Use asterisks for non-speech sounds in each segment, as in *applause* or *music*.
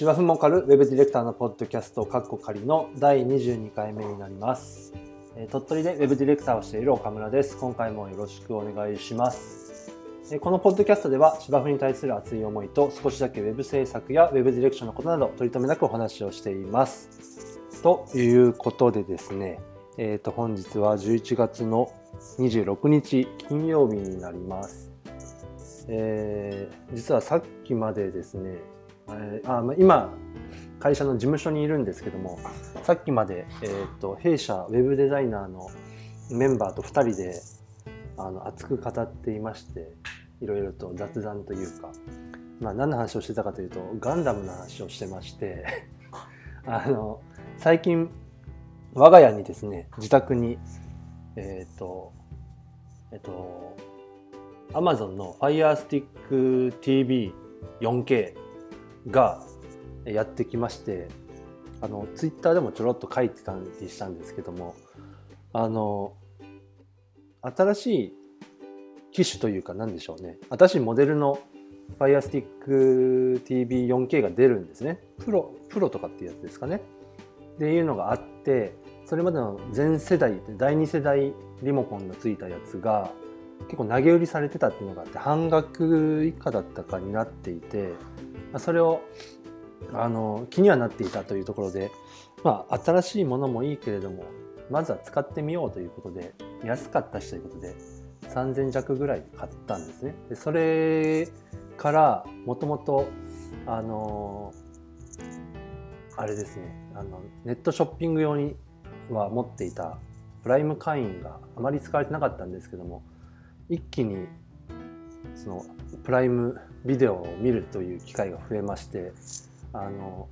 芝生もかるウェブディレクターのポッドキャスト、カッコ仮の第22回目になります。えー鳥取でウェブディレクターをしている岡村です。今回もよろしくお願いします。えーこのポッドキャストでは芝生に対する熱い思いと少しだけウェブ制作やウェブディレクションのことなど取り留めなくお話をしています。ということでですね、えー、と本日は11月の26日金曜日になります。えー実はさっきまでですね、えーあまあ今会社の事務所にいるんですけどもさっきまで、えー、と弊社ウェブデザイナーのメンバーと2人であの熱く語っていましていろいろと雑談というか、まあ、何の話をしてたかというとガンダムの話をしてまして *laughs* あの最近我が家にですね自宅にえっ、とえっ、と Amazon の Firestick TV 4K がやってきましてあのツイッターでもちょろっと書いてたりしたんですけどもあの新しい機種というか何でしょうね。新しいモデルの Firestick TV4K が出るんですね。プロプロとかっていうやつですかね。っていうのがあってそれまでの全世代第2世代リモコンのついたやつが結構投げ売りされてたっていうのがあって半額以下だったかになっていてそれをあの気にはなっていたというところで、まあ、新しいものもいいけれどもまずは使ってみようということで安かったしということで3000弱ぐらい買ったんですね。でそれからもともとあのあれですねあのネットショッピング用には持っていたプライム会員があまり使われてなかったんですけども一気にそのプライムビデオを見るという機会が増えましてあの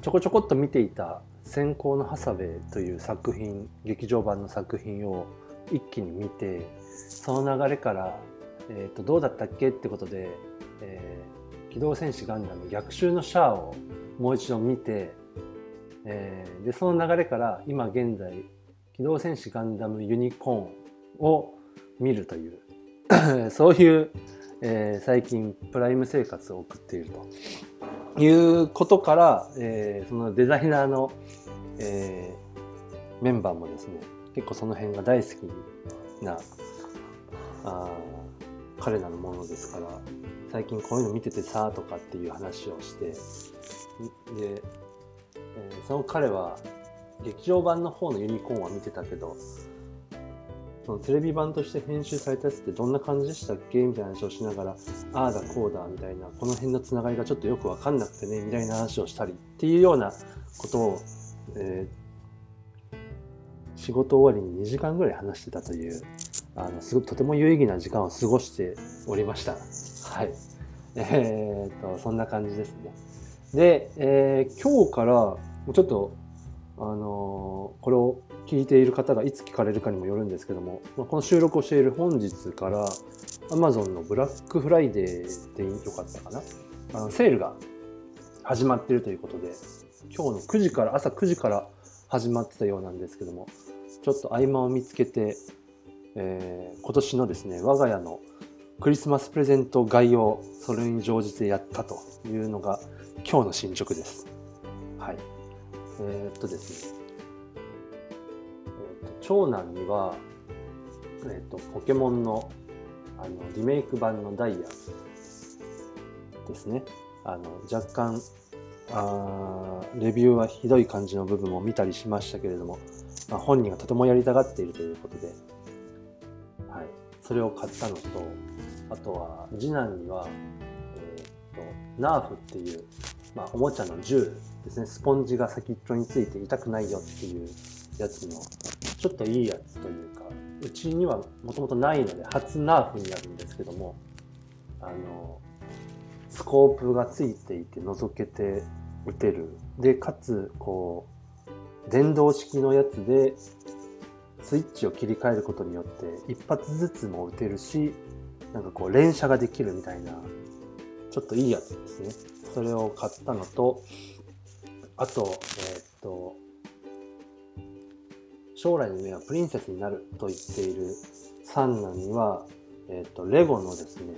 ちょこちょこっと見ていた「先行のハサウェイ」という作品劇場版の作品を一気に見てその流れから、えー、とどうだったっけってことで、えー機動戦士ガンダム逆襲のシャアをもう一度見て、えーでその流れから今現在機動戦士ガンダムユニコーンを見るという *coughs* そういう、えー最近プライム生活を送っているということから、えーそのデザイナーの、えーメンバーもですね結構その辺が大好きなあ彼らのものですから最近こういうの見ててさとかっていう話をしてで、えーその彼は劇場版の方のユニコーンは見てたけどそのテレビ版として編集されたやつってどんな感じでしたっけみたいな話をしながらああだこうだみたいなこの辺のつながりがちょっとよく分かんなくてねみたいな話をしたりっていうようなことを、えー仕事終わりに2時間ぐらい話してたというあのすごくとても有意義な時間を過ごしておりました。はい。えー、と、そんな感じですね。で、えー今日から、ちょっと、あのこれを聞いている方がいつ聞かれるかにもよるんですけども、まあこの収録をしている本日から Amazon のブラックフライデーでよかったかなあのセールが始まっているということで今日の9時から朝9時から始まってたようなんですけどもちょっと合間を見つけて、えー今年のですね我が家のクリスマスプレゼント概要それに乗じてやったというのが今日の進捗です。はい。えーっとですね、えーっと長男には、えーっとポケモンのあのリメイク版のダイヤですね。あの若干あレビューはひどい感じの部分も見たりしましたけれども、まあ、本人がとてもやりたがっているということで、はい、それを買ったのとあとは次男には、えーっとナーフっていう、まあ、おもちゃの銃ですね。スポンジが先っちょについて痛くないよっていうやつのちょっといいやつというかうちにはもともとないので初ナーフになるんですけどもあのスコープがついていて覗けて撃てる。でかつこう電動式のやつでスイッチを切り替えることによって一発ずつも撃てるしなんかこう連射ができるみたいなちょっといいやつですね。それを買ったのとあとえーっと将来の夢はプリンセスになると言っている三男には、えーとレゴのですね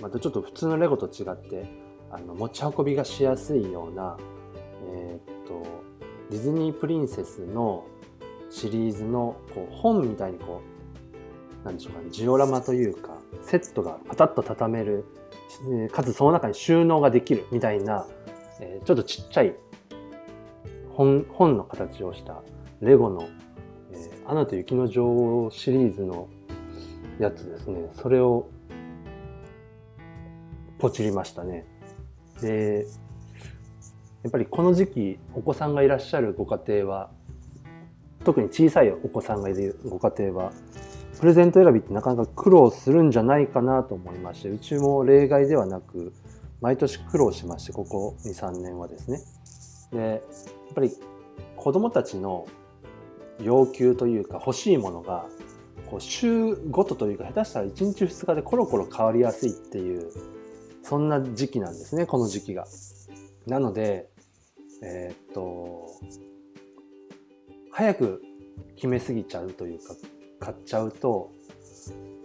またちょっと普通のレゴと違ってあの持ち運びがしやすいような、えー、とディズニープリンセスのシリーズのこう本みたいにこうなんでしょうかねジオラマというかセットがパタッと畳めるかつその中に収納ができるみたいな、え、ちょっとちっちゃい本本の形をしたレゴの「えー、アナと雪の女王」シリーズのやつですね。それをポチりましたね。でやっぱりこの時期お子さんがいらっしゃるご家庭は特に小さいお子さんがいるご家庭はプレゼント選びってなかなか苦労するんじゃないかなと思いましてうちも例外ではなく毎年苦労しましてここ23年はですねでやっぱり子どもたちの要求というか欲しいものがこう週ごとというか下手したら1日2日でコロコロ変わりやすいっていうそんな時期なんですねこの時期が。なのでえー、っと早く決めすぎちゃうというか買っちゃうと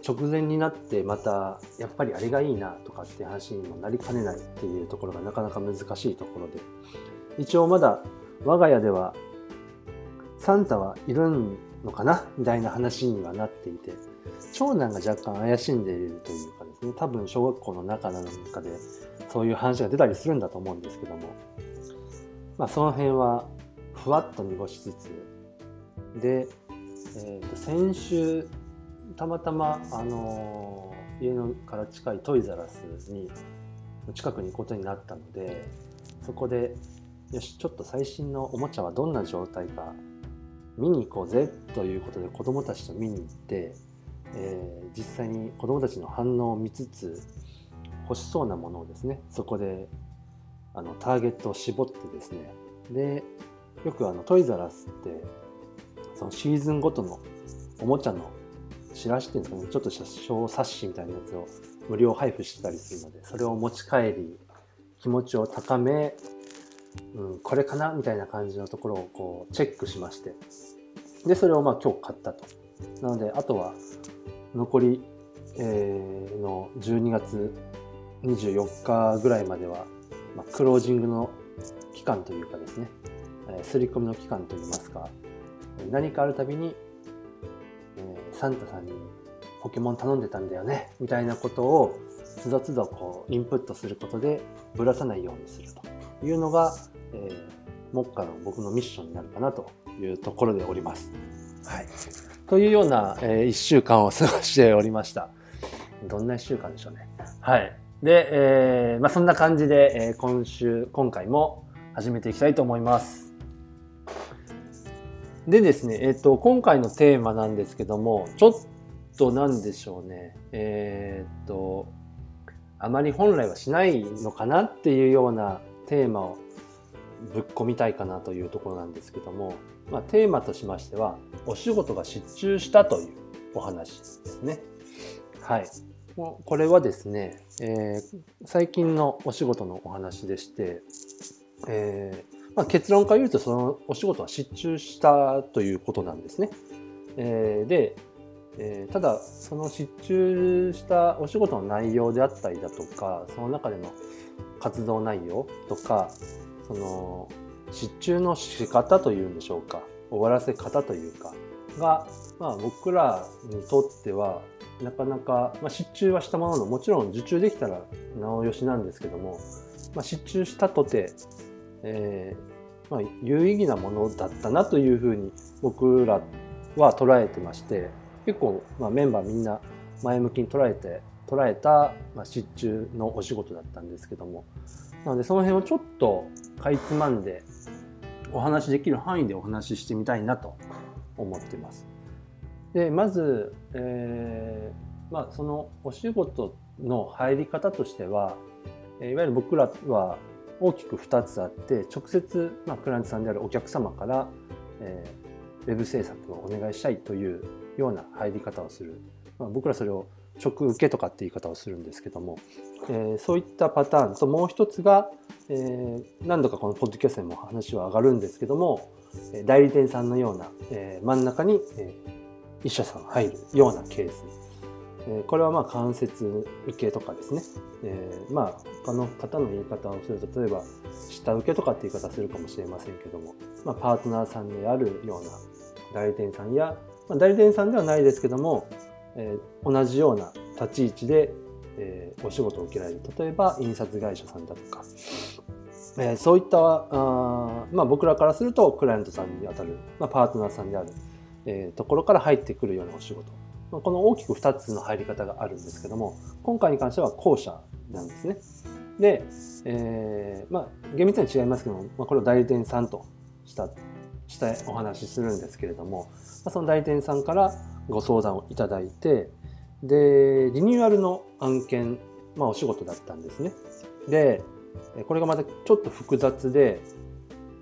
直前になってまたやっぱりあれがいいなとかって話にもなりかねないっていうところがなかなか難しいところで。一応まだ我が家ではサンタはいるのかな？みたいな話にはなっていて長男が若干怪しんでいるというかですね。多分小学校の中なんかでそういう話が出たりするんだと思うんですけども。まあその辺はふわっと濁しつつでえーと、先週たまたま、あのー、家のから近いトイザラスに近くに行くことになったのでそこでよしちょっと最新のおもちゃはどんな状態か見に行こうぜということで子どもたちと見に行って、えー、実際に子どもたちの反応を見つつ欲しそうなものをですねそこであのターゲットを絞ってですね。でよくあのトイザラスってそのシーズンごとのおもちゃのチラシっていうんですかね、ちょっとした小冊子みたいなやつを無料配布してたりするので、それを持ち帰り、気持ちを高め、うん、これかなみたいな感じのところをこうチェックしまして、で、それをまあ今日買ったと。なので、あとは残り、えー、の12月24日ぐらいまでは、まあ、クロージングの期間というかですね、えー、刷り込みの期間といいますか、何かあるたびに、えー、サンタさんにポケモン頼んでたんだよねみたいなことをつどつどこうインプットすることでぶらさないようにするというのが、えー、目下の僕のミッションになるかなというところでおります。はい、というような、えー、1週間を過ごしておりました。どんな1週間でしょうね。はい。で、えーまあ、そんな感じで、えー、今週、今回も始めていきたいと思います。でですね、えっ、と、今回のテーマなんですけども、ちょっとなんでしょうね、えっ、と、あまり本来はしないのかなっていうようなテーマをぶっ込みたいかなというところなんですけども、まあ、テーマとしましては、お仕事が失注したというお話ですね。はい。これはですね、えー、最近のお仕事のお話でして、えーまあ、結論から言うとそのお仕事は失注したということなんですね。えー、で、えー、ただその失注したお仕事の内容であったりだとかその中での活動内容とかその失注の仕方というんでしょうか終わらせ方というかが、まあ、僕らにとってはなかなか、まあ、失注はしたもののもちろん受注できたらなおよしなんですけども、まあ、失注したとてえー、まあ、有意義なものだったなというふうに僕らは捉えてまして結構、まあ、メンバーみんな前向きに捉えて捉えた、まあ、失注のお仕事だったんですけどもなのでその辺をちょっとかいつまんでお話できる範囲でお話ししてみたいなと思ってます。でまず、えーまあ、そのお仕事の入り方としてはいわゆる僕らは大きく2つあって直接、まあ、クライアントさんであるお客様から、えー、ウェブ制作をお願いしたいというような入り方をする、まあ、僕らそれを直受けとかって言い方をするんですけども、えー、そういったパターンともう一つが、えー、何度かこのポッドキャストにも話は上がるんですけども代理店さんのような、えー、真ん中に、えー、一社さん入るようなケース。えこれはまあ関節受けとかですね、えー、まあ他の方の言い方をすると例えば下請けとかって言い方するかもしれませんけども、まあ、パートナーさんであるような代理店さんや、まあ、代理店さんではないですけども、えー、同じような立ち位置で、えー、お仕事を受けられる。例えば印刷会社さんだとか、え、そういったあ、まあ、僕らからするとクライアントさんにあたる、ま、パートナーさんである、え、ところから入ってくるようなお仕事。この大きく2つの入り方があるんですけども今回に関しては後者なんですね。で、えー、まあ厳密には違いますけども、まあ、これを代理店さんとしたしたお話しするんですけれども、まあ、その代理店さんからご相談をいただいてでリニューアルの案件、まあ、お仕事だったんですね。でこれがまたちょっと複雑で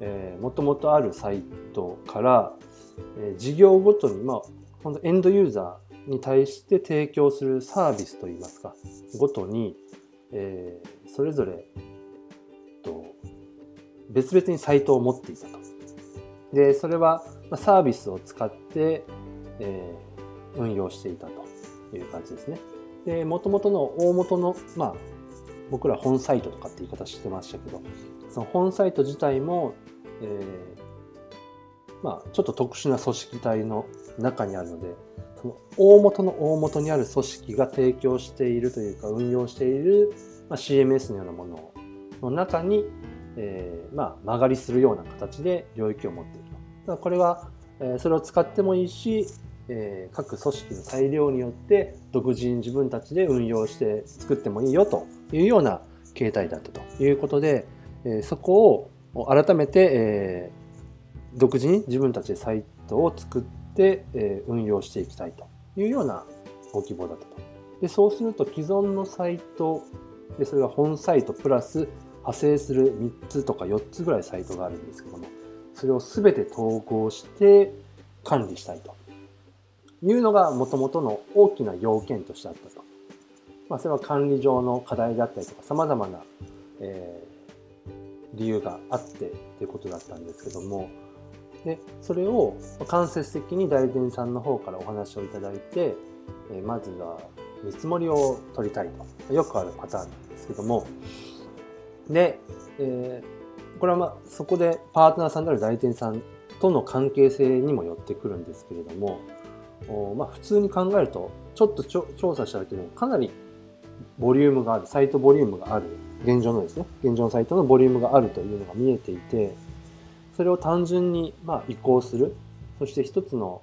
えーもともとあるサイトから、えー、事業ごとに、まあ、本当エンドユーザーに対して提供するサービスといいますかごとに、えー、それぞれと別々にサイトを持っていたと。でそれはサービスを使って、えー、運用していたという感じですね。で元々の大元の、まあ、僕ら本サイトとかって言い方してましたけどその本サイト自体も、えー、まあ、ちょっと特殊な組織体の中にあるのでその大元の大元にある組織が提供しているというか運用している、ま、CMS のようなものの中に、えー、まあ、曲がりするような形で領域を持っていると。だからこれは、え、それを使ってもいいし、えー、各組織の裁量によって独自に自分たちで運用して作ってもいいよというような形態だったということで、えそこを改めて、え独自に自分たちでサイトを作って、え運用していきたいというようなご希望だったと。でそうすると既存のサイトでそれが本サイトプラス派生する3つとか4つぐらいサイトがあるんですけどもそれを全て統合して管理したいというのがもともとの大きな要件としてあったと。まあ、それは管理上の課題であったりとか様々な、えー、理由があってということだったんですけどもでそれを間接的に代理店さんの方からお話をいただいて、えまずは見積もりを取りたいと。よくあるパターンなんですけども。で、えー、これはまそこでパートナーさんである代理店さんとの関係性にもよってくるんですけれどもおまあ、普通に考えるとちょっと調査しただけでもかなりボリュームがあるサイトボリュームがある現状のですね現状のサイトのボリュームがあるというのが見えていてそれを単純にま移行する。そして一つの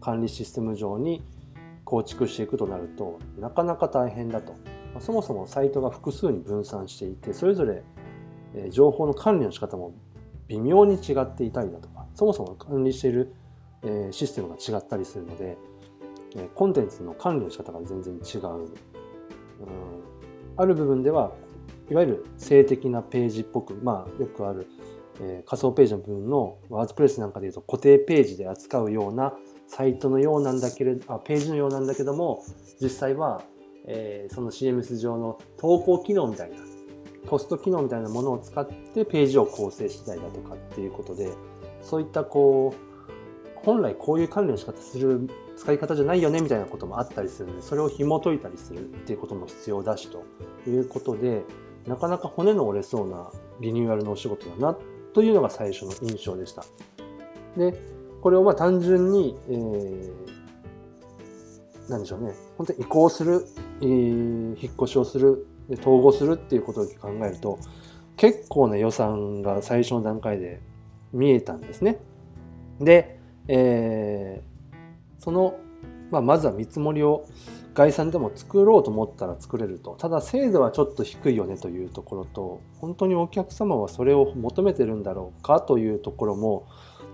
管理システム上に構築していくとなるとなかなか大変だと。そもそもサイトが複数に分散していてそれぞれ情報の管理の仕方も微妙に違っていたりだとかそもそも管理しているシステムが違ったりするのでコンテンツの管理の仕方が全然違う、うん、ある部分ではいわゆる性的なページっぽくまあよくあるえ、仮想ページの部分のワードプレスなんかでいうと固定ページで扱うようなサイトのようなんだけれどあページのようなんだけども実際は、えー、その CMS 上の投稿機能みたいなポスト機能みたいなものを使ってページを構成したりだとかっていうことでそういったこう本来こういう管理の仕方する使い方じゃないよねみたいなこともあったりするのでそれを紐解いたりするっていうことも必要だしということでなかなか骨の折れそうなリニューアルのお仕事だなっというのが最初の印象でした。で、これをまあ単純に、えー、なんでしょうね、本当に移行する、えー、引っ越しをする、統合するっていうことを考えると、結構な予算が最初の段階で見えたんですね。で、えー、その、まあ、まずは見積もりを概算でも作ろうと思ったら作れるとただ精度はちょっと低いよねというところと本当にお客様はそれを求めてるんだろうかというところも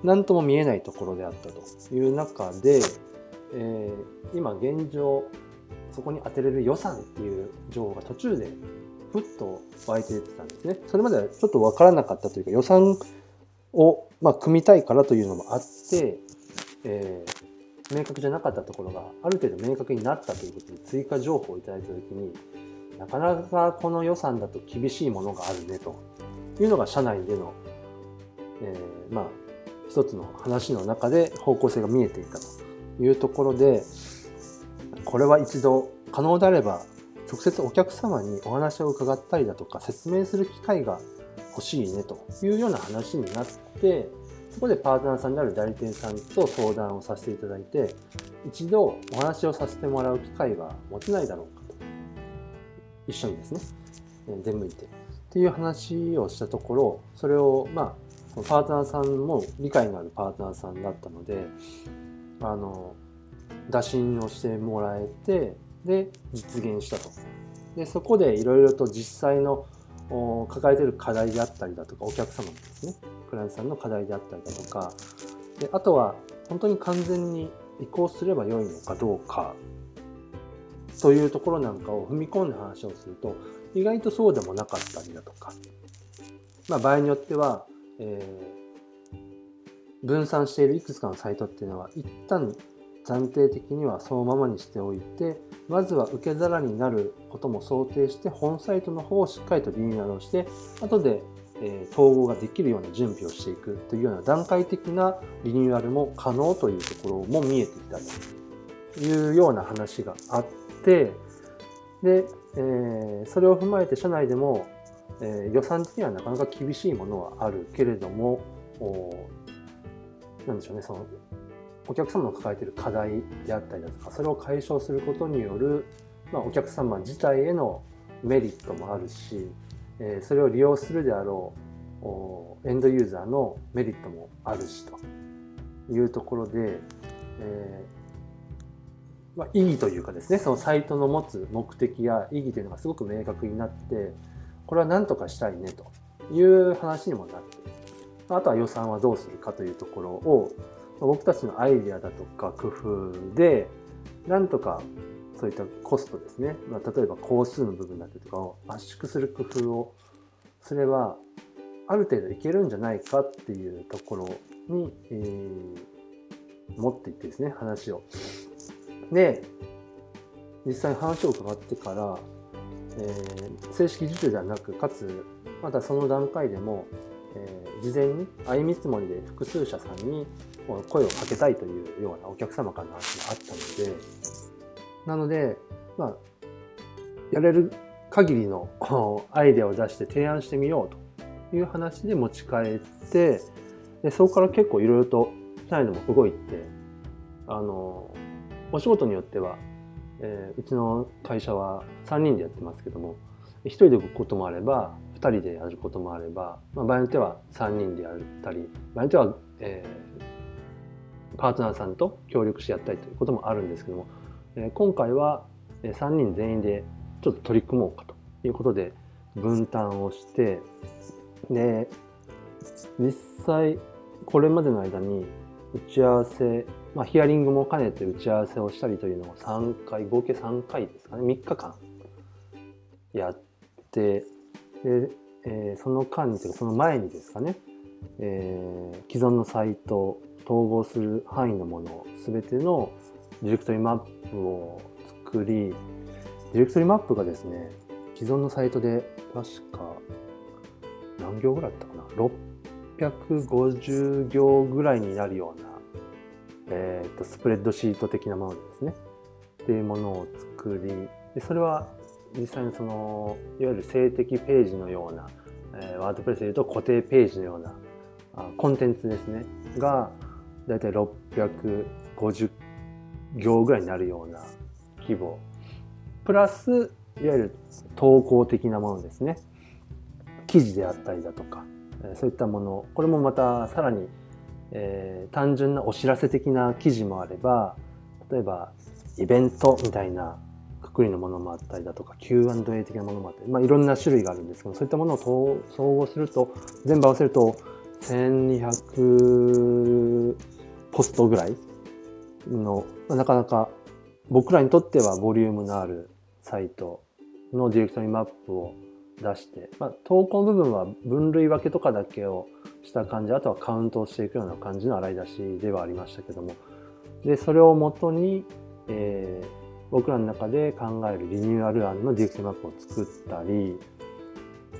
何とも見えないところであったという中で、えー、今現状そこに当てれる予算っていう情報が途中でふっと湧いて出てたんですね。それまではちょっと分からなかったというか予算を、ま、組みたいからというのもあって、えー明確じゃなかったところがある程度明確になったということで追加情報をいただいた時になかなかこの予算だと厳しいものがあるねというのが社内での、えー、まあ一つの話の中で方向性が見えていたというところでこれは一度可能であれば直接お客様にお話を伺ったりだとか説明する機会が欲しいねというような話になってそこでパートナーさんである代理店さんと相談をさせていただいて一度お話をさせてもらう機会は持てないだろうかと。一緒にですね出向いてっていう話をしたところそれをまあパートナーさんも理解のあるパートナーさんだったのであの打診をしてもらえてで実現したと。でそこでいろいろと実際の抱えてる課題であったりだとかお客様のですね。クライアントさんの課題であったりだとか。であとは本当に完全に移行すればよいのかどうか。というところなんかを踏み込んで話をすると意外とそうでもなかったりだとか、まあ、場合によっては、えー、分散しているいくつかのサイトっていうのは一旦暫定的にはそのままにしておいてまずは受け皿になることも想定して本サイトの方をしっかりとリニューアルをして後で、統合ができるような準備をしていくというような段階的なリニューアルも可能というところも見えていたというような話があってで、え、それを踏まえて社内でも、え、予算的にはなかなか厳しいものはあるけれどもなんでしょうねそのお客様の抱えている課題であったりだとかそれを解消することによる、まあ、お客様自体へのメリットもあるし、えー、それを利用するであろうエンドユーザーのメリットもあるしというところで、えーまあ、意義というかですねそのサイトの持つ目的や意義というのがすごく明確になってこれは何とかしたいねという話にもなってあとは予算はどうするかというところを僕たちのアイデアだとか工夫でなんとかそういったコストですね、まあ、例えば工数の部分だったりとかを圧縮する工夫をすればある程度いけるんじゃないかっていうところに、えー、持っていってですね話を。で実際に話を伺ってから、えー、正式受注ではなくかつまたその段階でも、えー、事前に相見積もりで複数社さんに声をかけたいというようなお客様からの話があったので、なので、まあ、やれる限りのアイデアを出して提案してみようという話で持ち帰って、でそこから結構いろいろと社内でも動いて、あの、お仕事によっては、えー、うちの会社は3人でやってますけども、1人で動くこともあれば、2人でやることもあれば、まあ、場合によっては3人でやったり、場合によっては、えーパートナーさんと協力してやったりということもあるんですけども、え今回は3人全員でちょっと取り組もうかということで分担をしてで実際これまでの間に打ち合わせ、まあ、ヒアリングも兼ねて打ち合わせをしたりというのを3回合計3回ですかね3日間やってで、えー、その間にというかその前にですかね、えー、既存のサイト統合する範囲のもの全てのディレクトリマップを作りディレクトリマップがですね既存のサイトで確か何行ぐらいだったかな？650行ぐらいになるような、えーと、スプレッドシート的なものですね。っていうものを作りでそれは実際にそのいわゆる静的ページのような、えー、ワードプレスでいうと固定ページのようなあコンテンツですね。がだいたい650行ぐらいになるような規模。プラスいわゆる投稿的なものですね。記事であったりだとかそういったもの。これもまたさらに、えー、単純なお知らせ的な記事もあれば例えばイベントみたいなくくりのものもあったりだとか Q&A 的なものもあったり、まあ、いろんな種類があるんですけどそういったものを総合すると全部合わせると1200ポストぐらいの、なかなか僕らにとってはボリュームのあるサイトのディレクトリマップを出して、まあ、投稿の部分は分類分けとかだけをした感じ、あとはカウントをしていくような感じの洗い出しではありましたけども、で、それをもとに、えー、僕らの中で考えるリニューアル案のディレクトリマップを作ったり、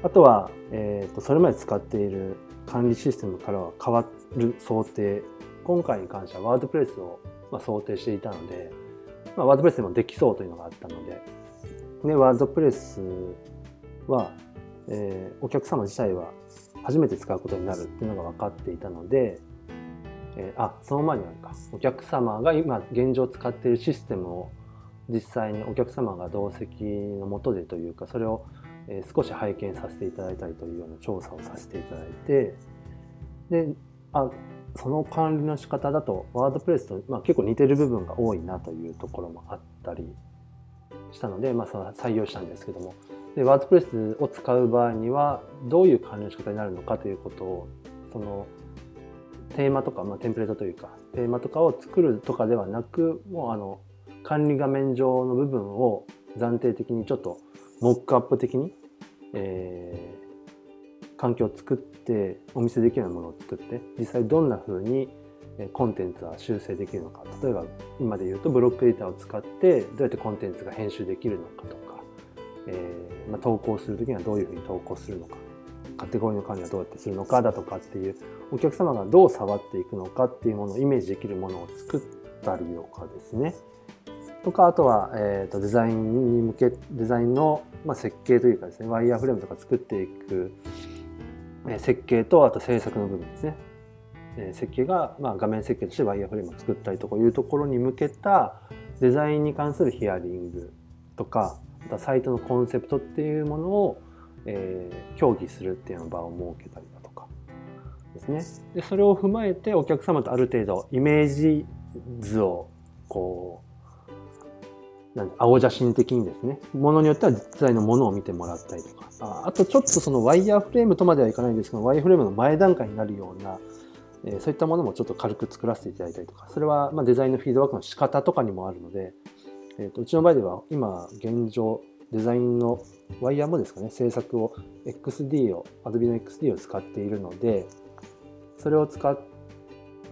あとは、えーと、それまで使っている管理システムからは変わる想定今回に関してはワードプレスを、ま想定していたのでまあ、ワードプレスでもできそうというのがあったのででワードプレスは、えー、お客様自体は初めて使うことになるっていうのが分かっていたので、えー、あその前にあるか。お客様が今現状使っているシステムを実際にお客様が同席のもとでというかそれを少し拝見させていただいたりというような調査をさせていただいてであその管理の仕方だとワードプレスと、まあ、結構似てる部分が多いなというところもあったりしたので、まあ、その採用したんですけども。でワードプレスを使う場合にはどういう管理の仕方になるのかということをそのテーマとか、まあ、テンプレートというかテーマとかを作るとかではなくもうあの管理画面上の部分を暫定的にちょっとモックアップ的に、えー、環境を作ってお見せできるようなものを作って実際どんな風にコンテンツは修正できるのか。例えば今で言うとブロックエディターを使ってどうやってコンテンツが編集できるのかとか、えーまあ、投稿する時にはどういうふうに投稿するのか。カテゴリーの管理はどうやってするのかだとかっていうお客様がどう触っていくのかっていうものをイメージできるものを作ったりとかですね。とかあとは、えーと、デザインに向けデザインの、まあ、設計というかですねワイヤーフレームとか作っていく、設計とあと制作の部分ですね、設計が、まあ、画面設計としてワイヤーフレームを作ったりとかいうところに向けたデザインに関するヒアリングとかまたサイトのコンセプトっていうものを、え、協議するっていうような場を設けたりだとかですね。でそれを踏まえてお客様とある程度イメージ図をこうなん青写真的にですね、ものによっては実際のものを見てもらったりとか、ああとちょっとそのワイヤーフレームとまではいかないんですけど、ワイヤーフレームの前段階になるような、えー、そういったものもちょっと軽く作らせていただいたりとか、それはまデザインのフィードバックの仕方とかにもあるので、えー、とうちの場合では今現状、デザインのワイヤーもですかね、制作を XD を、Adobe の XD を使っているので、それを使って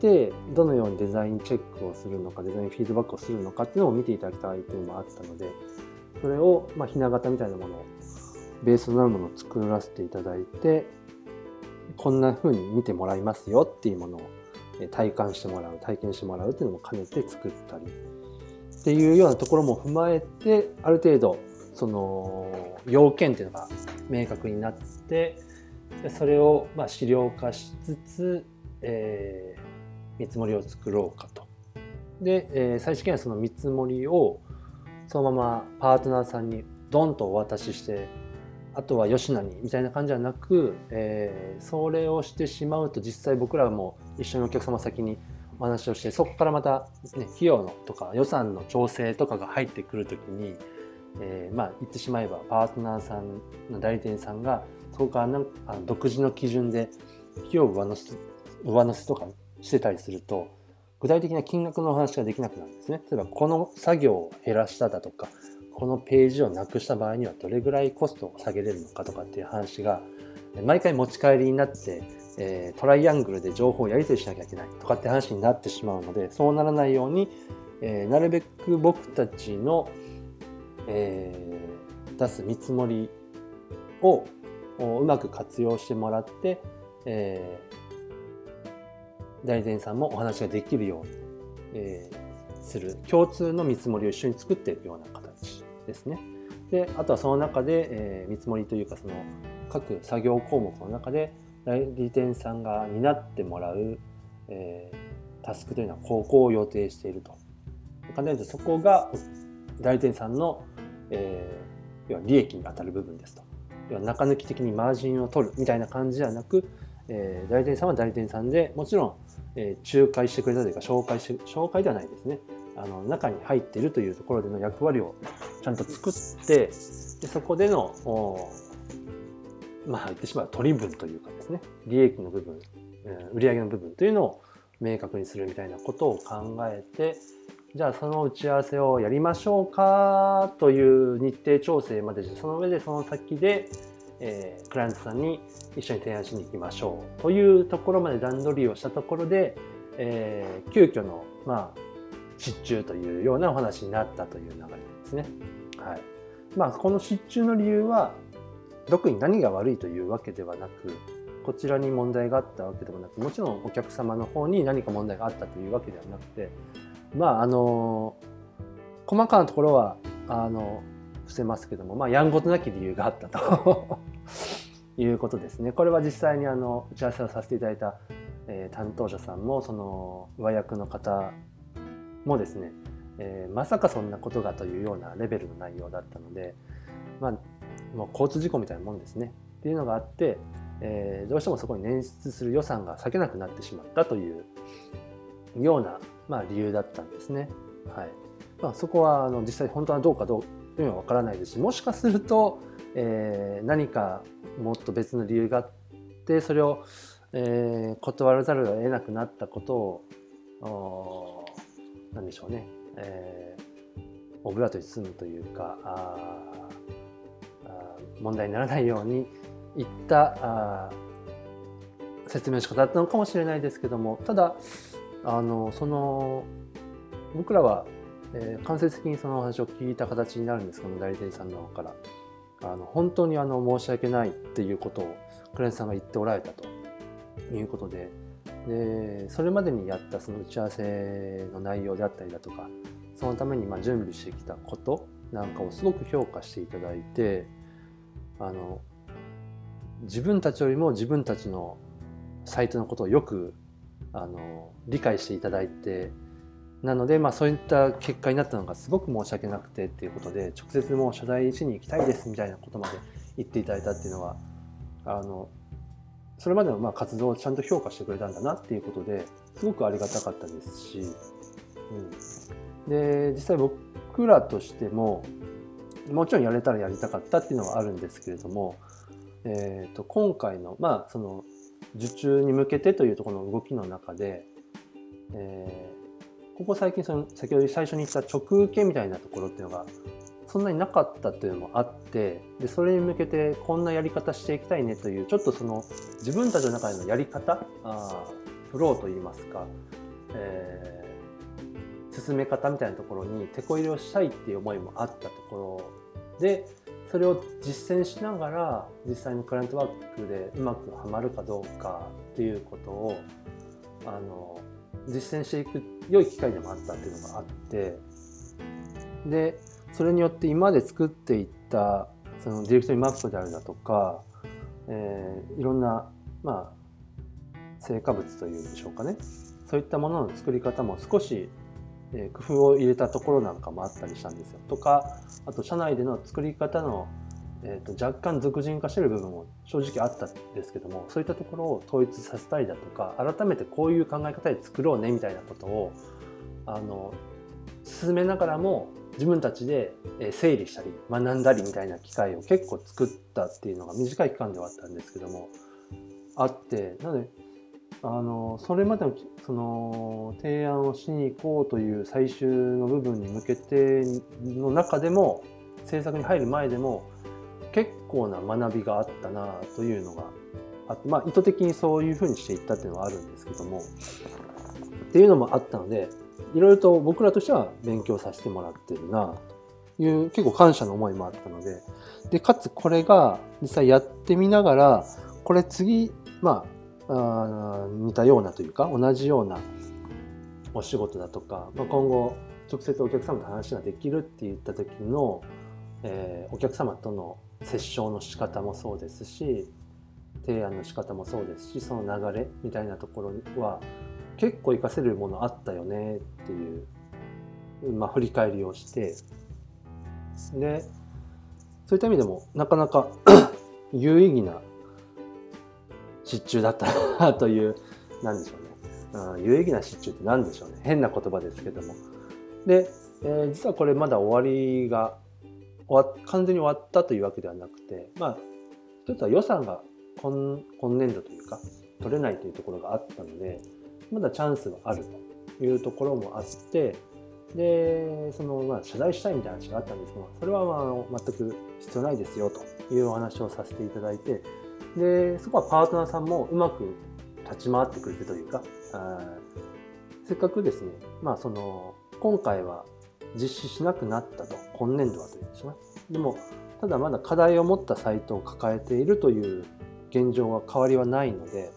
てどのようにデザインチェックをするのかデザインフィードバックをするのかっていうのを見ていただきたいというのもあったのでそれを、まあ、ひな形みたいなものをベースとなるものを作らせていただいてこんな風に見てもらいますよっていうものを体感してもらう体験してもらうっていうのも兼ねて作ったりっていうようなところも踏まえてある程度その要件っていうのが明確になってそれをまあ資料化しつつ、え見積もりを作ろうかと。で、えー、最終的にはその見積もりをそのままパートナーさんにドンとお渡ししてあとは吉野にみたいな感じじゃなく、えー、それをしてしまうと実際僕らも一緒にお客様先にお話をしてそこからまた、ね、費用のとか予算の調整とかが入ってくる時に、えー、まあ言ってしまえばパートナーさんの代理店さんがそこからなんあの独自の基準で費用上乗せ上乗せとかしてたりすると具体的な金額の話ができなくなるんですね。例えばこの作業を減らしただとかこのページをなくした場合にはどれぐらいコストを下げれるのかとかっていう話が毎回持ち帰りになって、えー、トライアングルで情報をやり取りしなきゃいけないとかって話になってしまうのでそうならないように、えー、なるべく僕たちの、えー、出す見積もりをうまく活用してもらって、えー、代理店さんもお話ができるように、えー、する共通の見積もりを一緒に作っているような形ですね。であとはその中で、えー、見積もりというかその各作業項目の中で代理店さんが担ってもらう、えー、タスクというのはここを予定していると。簡単に言うとそこが代理店さんの、えー、要は利益に当たる部分ですと。要は中抜き的にマージンを取るみたいな感じではなく、えー、代理店さんは代理店さんでもちろん、えー、仲介してくれたというか紹介し紹介ではないですね。あの中に入っているというところでの役割をちゃんと作ってでそこでのまあ言ってしまう取り分というかですね。利益の部分、えー、売上の部分というのを明確にするみたいなことを考えてじゃあその打ち合わせをやりましょうかという日程調整までその上でその先でえー、クライアントさんに一緒に提案しに行きましょうというところまで段取りをしたところで、えー、急遽の、まあ、失注というようなお話になったという流れですね。はいまあ、この失注の理由は特に何が悪いというわけではなくこちらに問題があったわけでもなくもちろんお客様の方に何か問題があったというわけではなくてまああの細かなところはあの伏せますけども、まあ、やんごとなき理由があったということですね。これは実際にあの打ち合わせをさせていただいた、えー、担当者さんもその上役の方もですね、えー、まさかそんなことがというようなレベルの内容だったので、まあ、もう交通事故みたいなもんですねっていうのがあって、えー、どうしてもそこに捻出する予算が割けなくなってしまったというような、まあ、理由だったんですね。はいまあ、そこはあの実際本当はどうかどうというのは分からないですしもしかすると、えー、何かもっと別の理由があってそれを、えー、断らざるを得なくなったことを何でしょうね、えー、オブラートに包むというかあ問題にならないようにいったあ説明の仕方だったのかもしれないですけどもただあのその僕らは、えー、間接的にその話を聞いた形になるんですけども代理店さんの方から。あの本当にあの申し訳ないっていうことをクライアンさんが言っておられたと。いうことで。でそれまでにやったその打ち合わせの内容であったりだとかそのためにま準備してきたことなんかをすごく評価していただいてあの自分たちよりも自分たちのサイトのことをよくあの理解していただいてなので、まあ、そういった結果になったのがすごく申し訳なくてっていうことで直接もう謝罪しに行きたいですみたいなことまで言っていただいたっていうのはあのそれまでのまあ活動をちゃんと評価してくれたんだなっていうことですごくありがたかったですし、うん、で実際僕らとしてももちろんやれたらやりたかったっていうのはあるんですけれども、えー、と今回のまあその受注に向けてというところの動きの中で、えー、ここ最近その先ほど最初に言った直受けみたいなところっていうのがそんなになかったというのもあってでそれに向けてこんなやり方していきたいねというちょっとその自分たちの中でのやり方あフローといいますか、えー、進め方みたいなところに手こ入れをしたいっていう思いもあったところでそれを実践しながら実際のクライアントワークでうまくはまるかどうかっていうことをあの実践していくっ良い機会でもあったっていうのがあってでそれによって今まで作っていったそのディレクトリマップであるだとか、えー、いろんなまあ成果物というんでしょうかねそういったものの作り方も少しえ工夫を入れたところなんかもあったりしたんですよ。とかあと社内での作り方の、えーと、若干俗人化してる部分も正直あったんですけどもそういったところを統一させたりだとか改めてこういう考え方で作ろうねみたいなことをあの進めながらも自分たちで整理したり学んだりみたいな機会を結構作ったっていうのが短い期間ではあったんですけどもあってなのであのそれまでのその提案をしに行こうという最終の部分に向けての中でも制作に入る前でも結構な学びがあったなというのがあって、まあ、意図的にそういうふうにしていったっていうのはあるんですけどもっていうのもあったのでいろいろと僕らとしては勉強させてもらってるなという結構感謝の思いもあったのででかつこれが実際やってみながらこれ次まあ似たようなというか同じようなお仕事だとか、まあ、今後直接お客様と話ができるって言った時の、えー、お客様との折衝の仕方もそうですし提案の仕方もそうですしその流れみたいなところは結構活かせるものあったよねっていう、まあ、振り返りをしてでそういった意味でもなかなか *coughs* 有意義な失注だったなという、なんでしょうね。うん、有意義な失注って何でしょうね。変な言葉ですけども。で、えー、実はこれまだ終わりが、完全に終わったというわけではなくて、まあ、一つは予算が今今年度というか、取れないというところがあったので、まだチャンスがあるというところもあって、で、その、まあ、謝罪したいみたいな話があったんですが、それは、まあ、全く必要ないですよというお話をさせていただいて、でそこはパートナーさんもうまく立ち回ってくれてというかせっかくですねまあその今回は実施しなくなったと。今年度はというんですねでもただまだ課題を持ったサイトを抱えているという現状は変わりはないので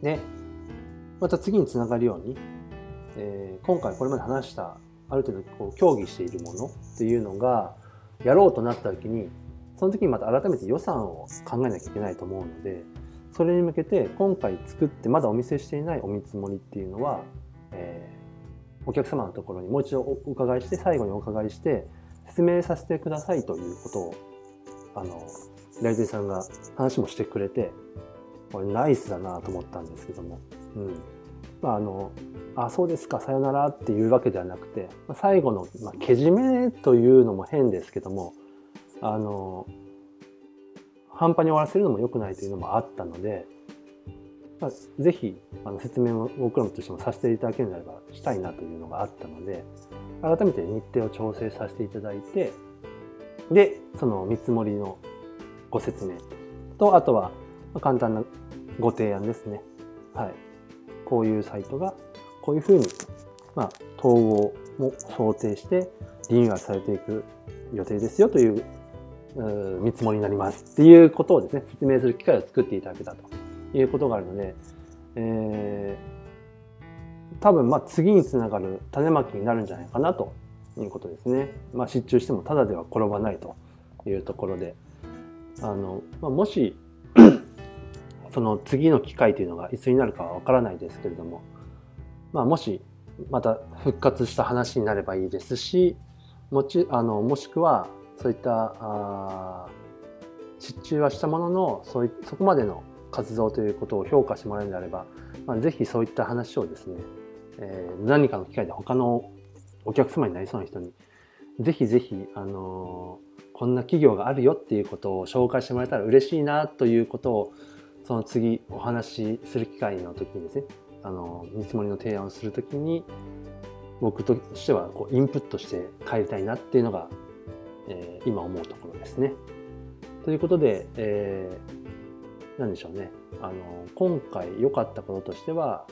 でまた次につながるように、えー、今回これまで話したある程度こう協議しているものっていうのがやろうとなった時にその時にまた改めて予算を考えなきゃいけないと思うのでそれに向けて今回作ってまだお見せしていないお見積もりっていうのは、えー、お客様のところにもう一度お伺いして最後にお伺いして説明させてくださいということをあの代理店さんが話もしてくれてこれナイスだなと思ったんですけども、うん。まあ、あのあそうですかさよならっていうわけではなくて、ま、最後の、まあ、けじめというのも変ですけどもあの半端に終わらせるのも良くないというのもあったので、まあ、ぜひあの説明を僕らとしてもさせていただけるならばしたいなというのがあったので改めて日程を調整させていただいてでその見積もりのご説明とあとは簡単なご提案ですね。はい。こういうサイトがこういうふうに、まあ、統合も想定してリニューアルされていく予定ですよという見積もりになりますっていうことをですね、説明する機会を作っていただけたということがあるので、えー、多分ま次につながる種まきになるんじゃないかなということですね。まあ、失注してもただでは転ばないというところで、あの、まあ、もし *clears throat* その次の機会というのがいつになるかはわからないですけれども、まあ、もしまた復活した話になればいいですしもちあのもしくはそういったあ失注はしたもののそういそこまでの活動ということを評価してもらえるのであれば、まあ、ぜひそういった話をですね、えー、何かの機会で他のお客様になりそうな人にぜひぜひ、あのー、こんな企業があるよっていうことを紹介してもらえたら嬉しいなということをその次お話しする機会の時にですねあの見積もりの提案をする時に僕としてはこうインプットして帰りたいなっていうのが、えー、今思うところですね。ということで、えー、何でしょうねあの今回良かったこととしては、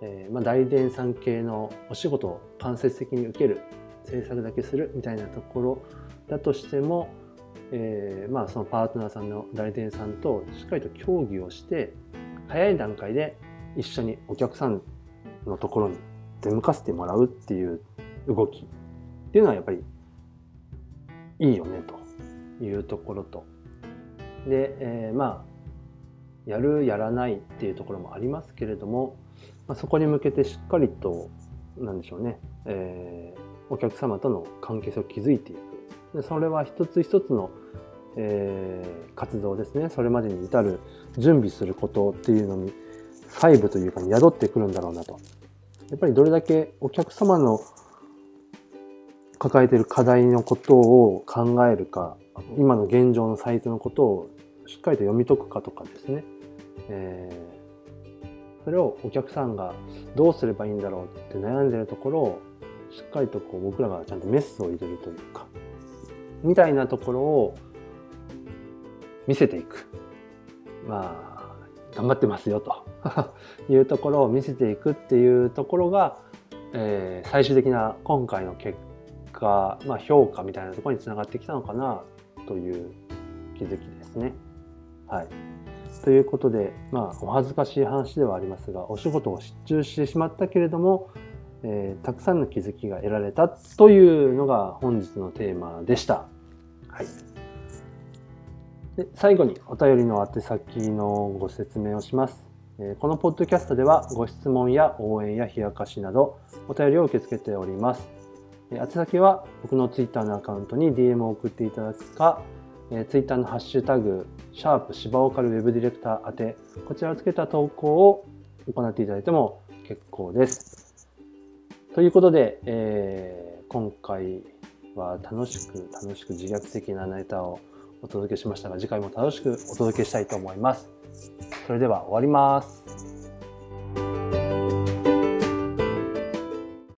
えーまあ、代理店さん系のお仕事を間接的に受ける制作だけするみたいなところだとしてもえー、まあそのパートナーさんの代理店さんとしっかりと協議をして早い段階で一緒にお客さんのところに出向かせてもらうっていう動きっていうのはやっぱりいいよねというところと。で、えー、まあやるやらないっていうところもありますけれども、まあ、そこに向けてしっかりとなんでしょうね、えー、お客様との関係性を築いていく。でそれは一つ一つの、えー、活動ですね。それまでに至る準備することっていうのに細部というか宿ってくるんだろうなと。やっぱりどれだけお客様の抱えている課題のことを考えるか今の現状のサイトのことをしっかりと読み解くかとかですね、えー、それをお客さんがどうすればいいんだろうって悩んでるところをしっかりとこう僕らがちゃんとメスを入れるというかみたいなところを見せていく。まあ、頑張ってますよと *laughs* いうところを見せていくっていうところが、えー、最終的な今回の結果、まあ、評価みたいなところにつながってきたのかなという気づきですね。はい。ということで、まあ、お恥ずかしい話ではありますが、お仕事を失注してしまったけれども、えー、たくさんの気づきが得られたというのが本日のテーマでした。はい、で最後にお便りの宛先のご説明をします。えー、このポッドキャストではご質問や応援や冷やかしなどお便りを受け付けております。えー、宛先は僕の Twitter のアカウントに DM を送っていただくか、えー、Twitter のハッシュタグ、シャープ芝岡るウェブディレクター宛て、こちらをつけた投稿を行っていただいても結構です。ということで、えー、今回は楽しく楽しく自虐的なネタをお届けしましたが次回も楽しくお届けしたいと思います。それでは終わります。